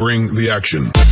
Bring the action.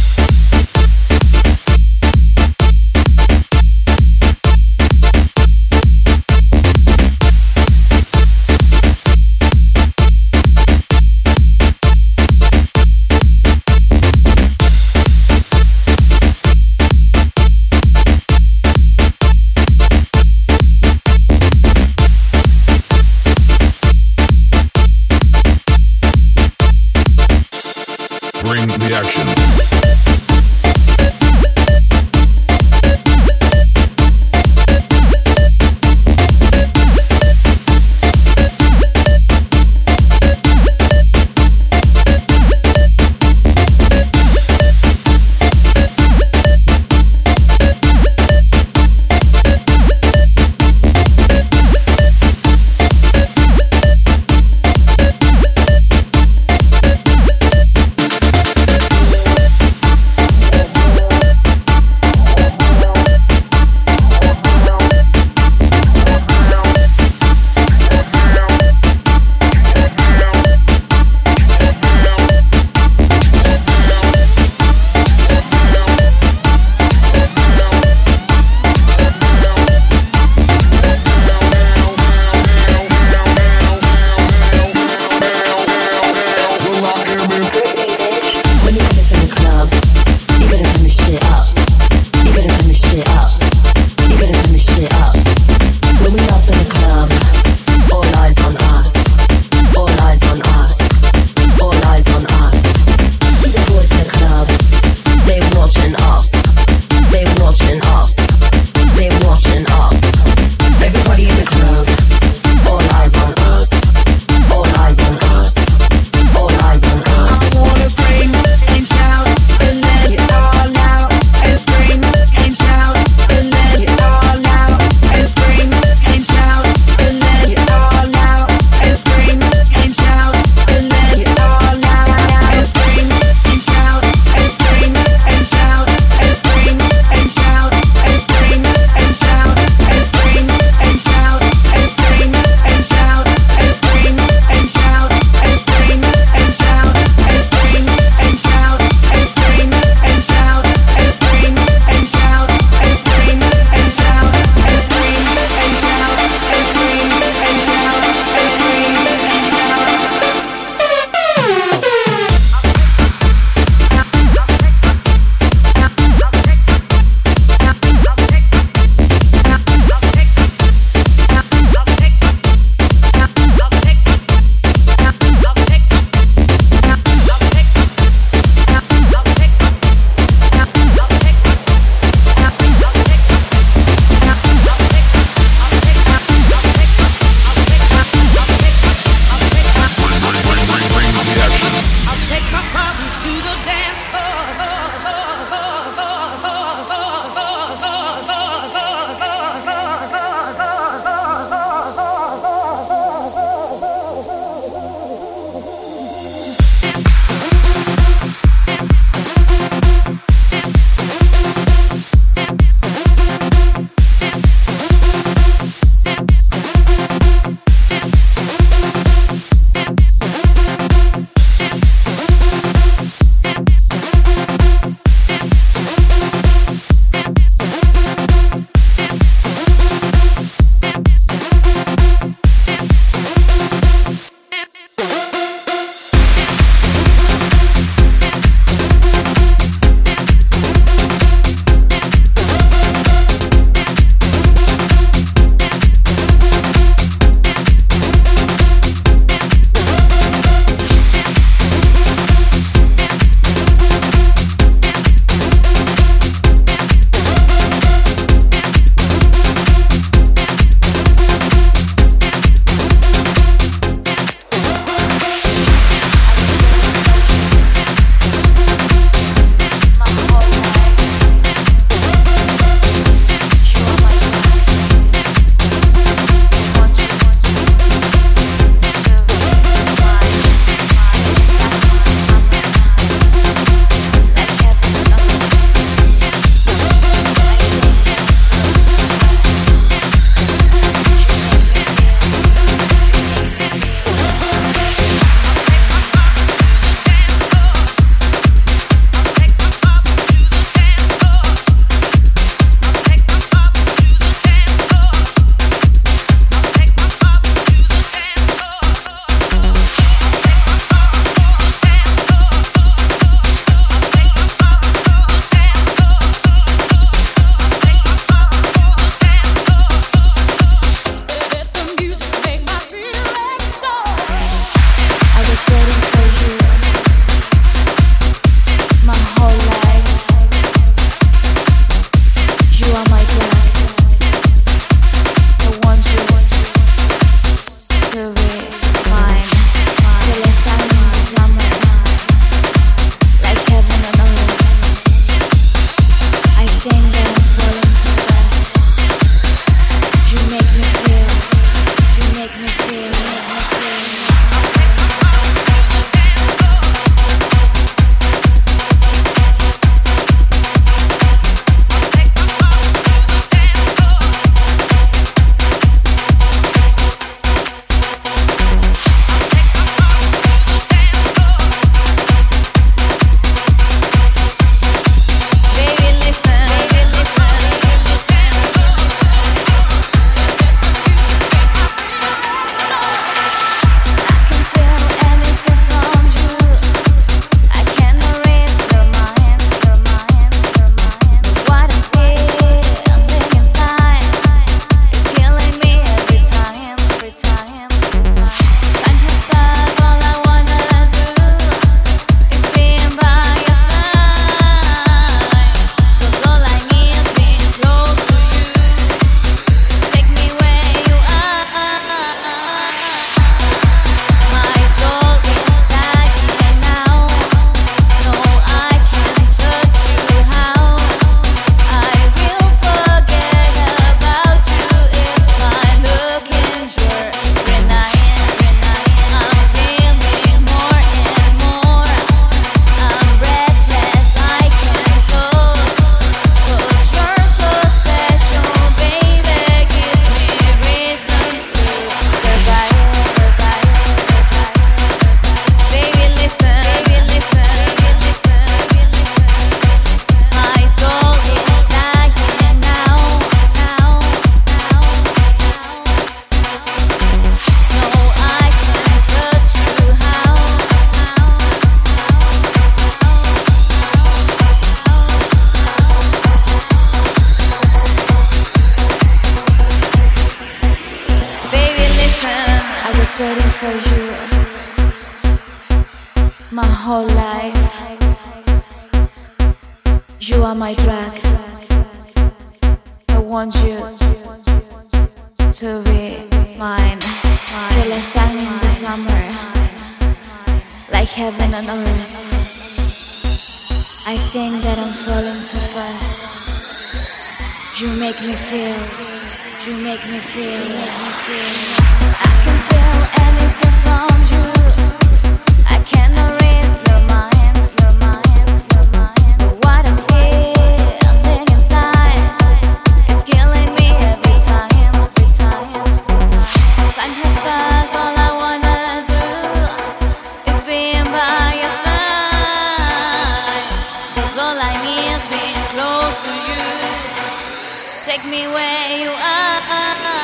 Take me where you are.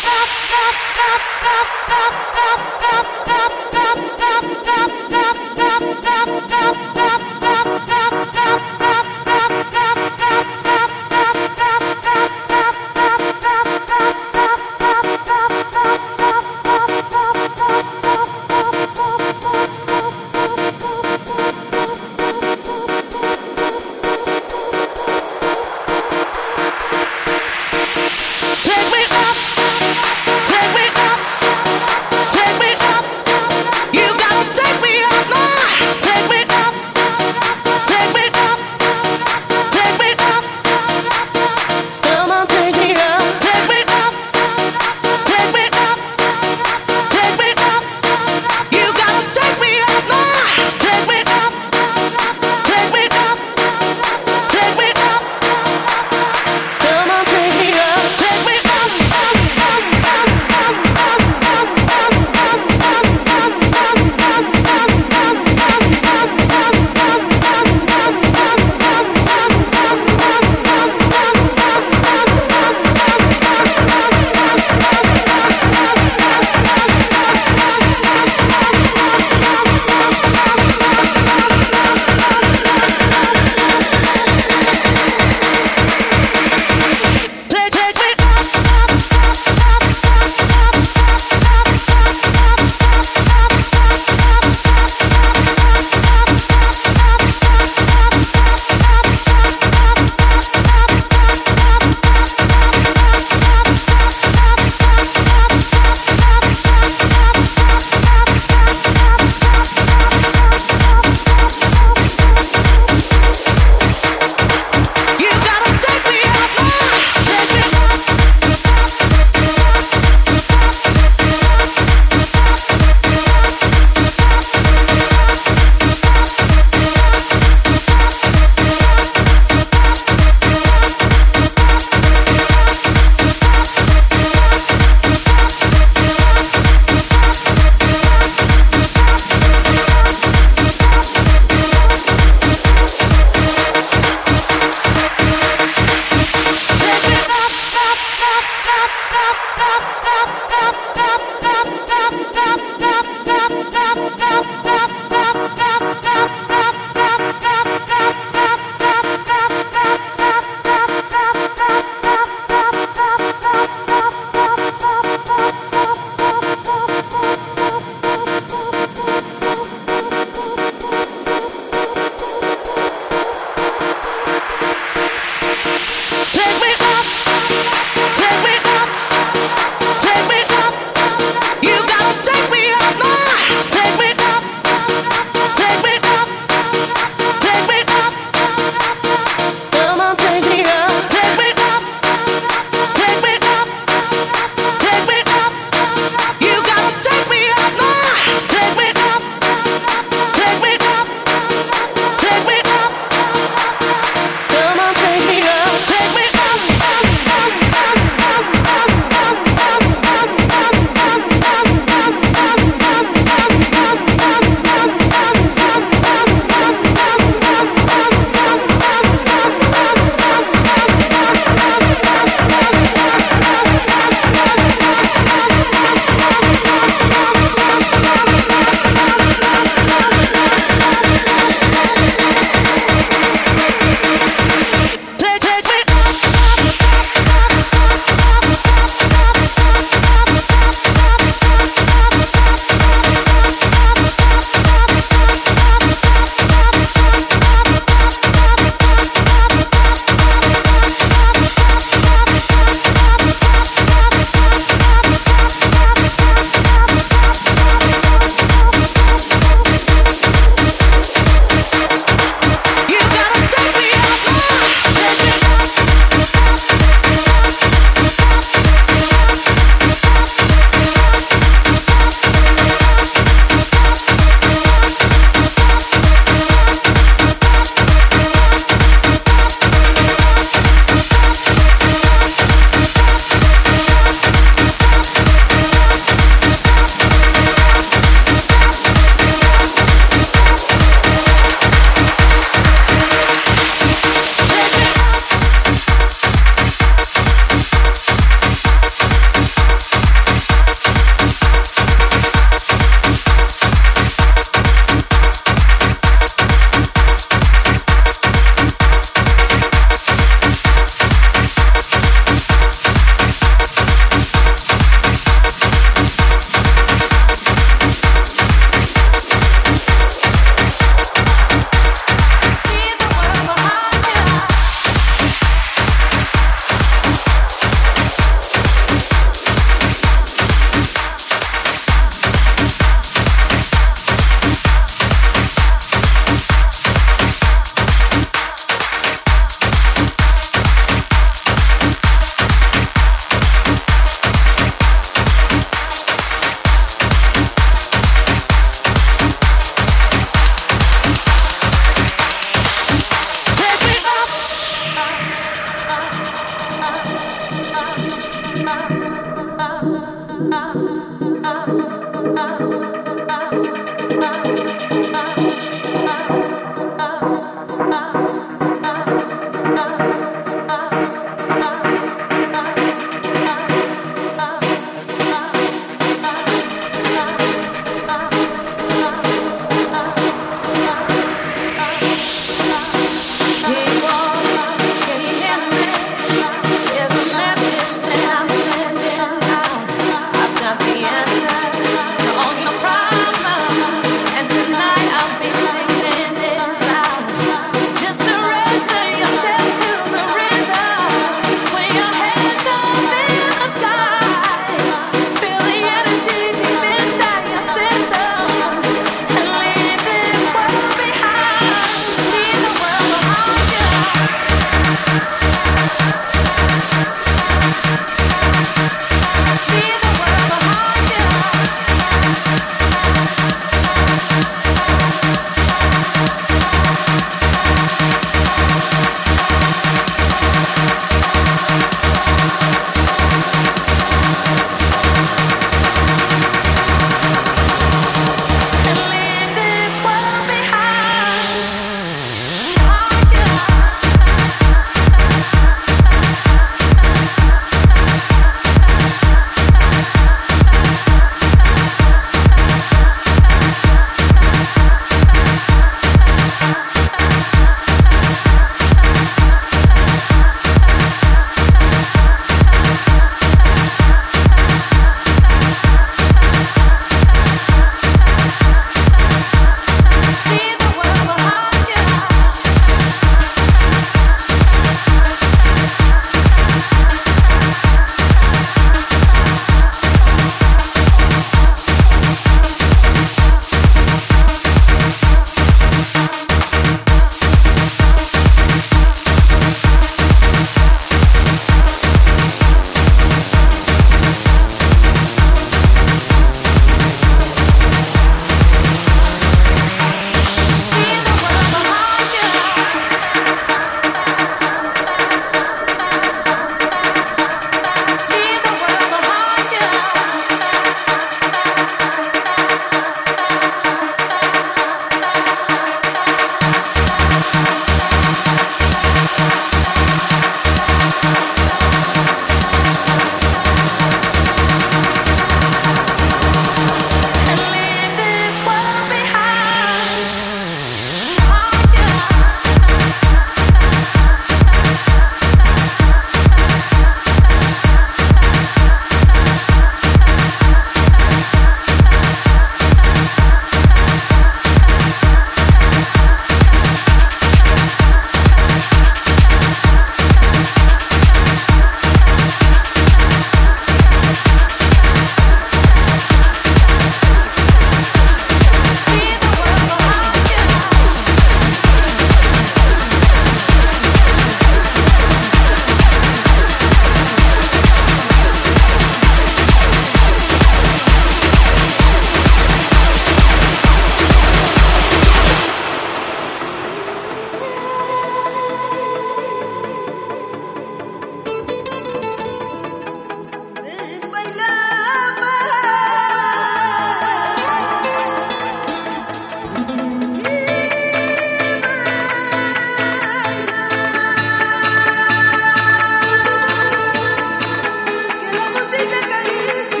it is.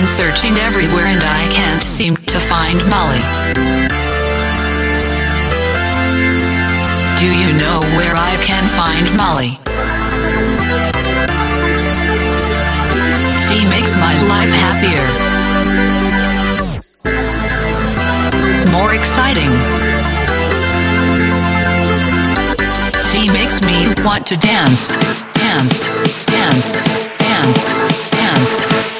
Been searching everywhere and I can't seem to find Molly. Do you know where I can find Molly? She makes my life happier. More exciting. She makes me want to dance, dance, dance, dance, dance,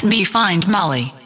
Help me find Molly.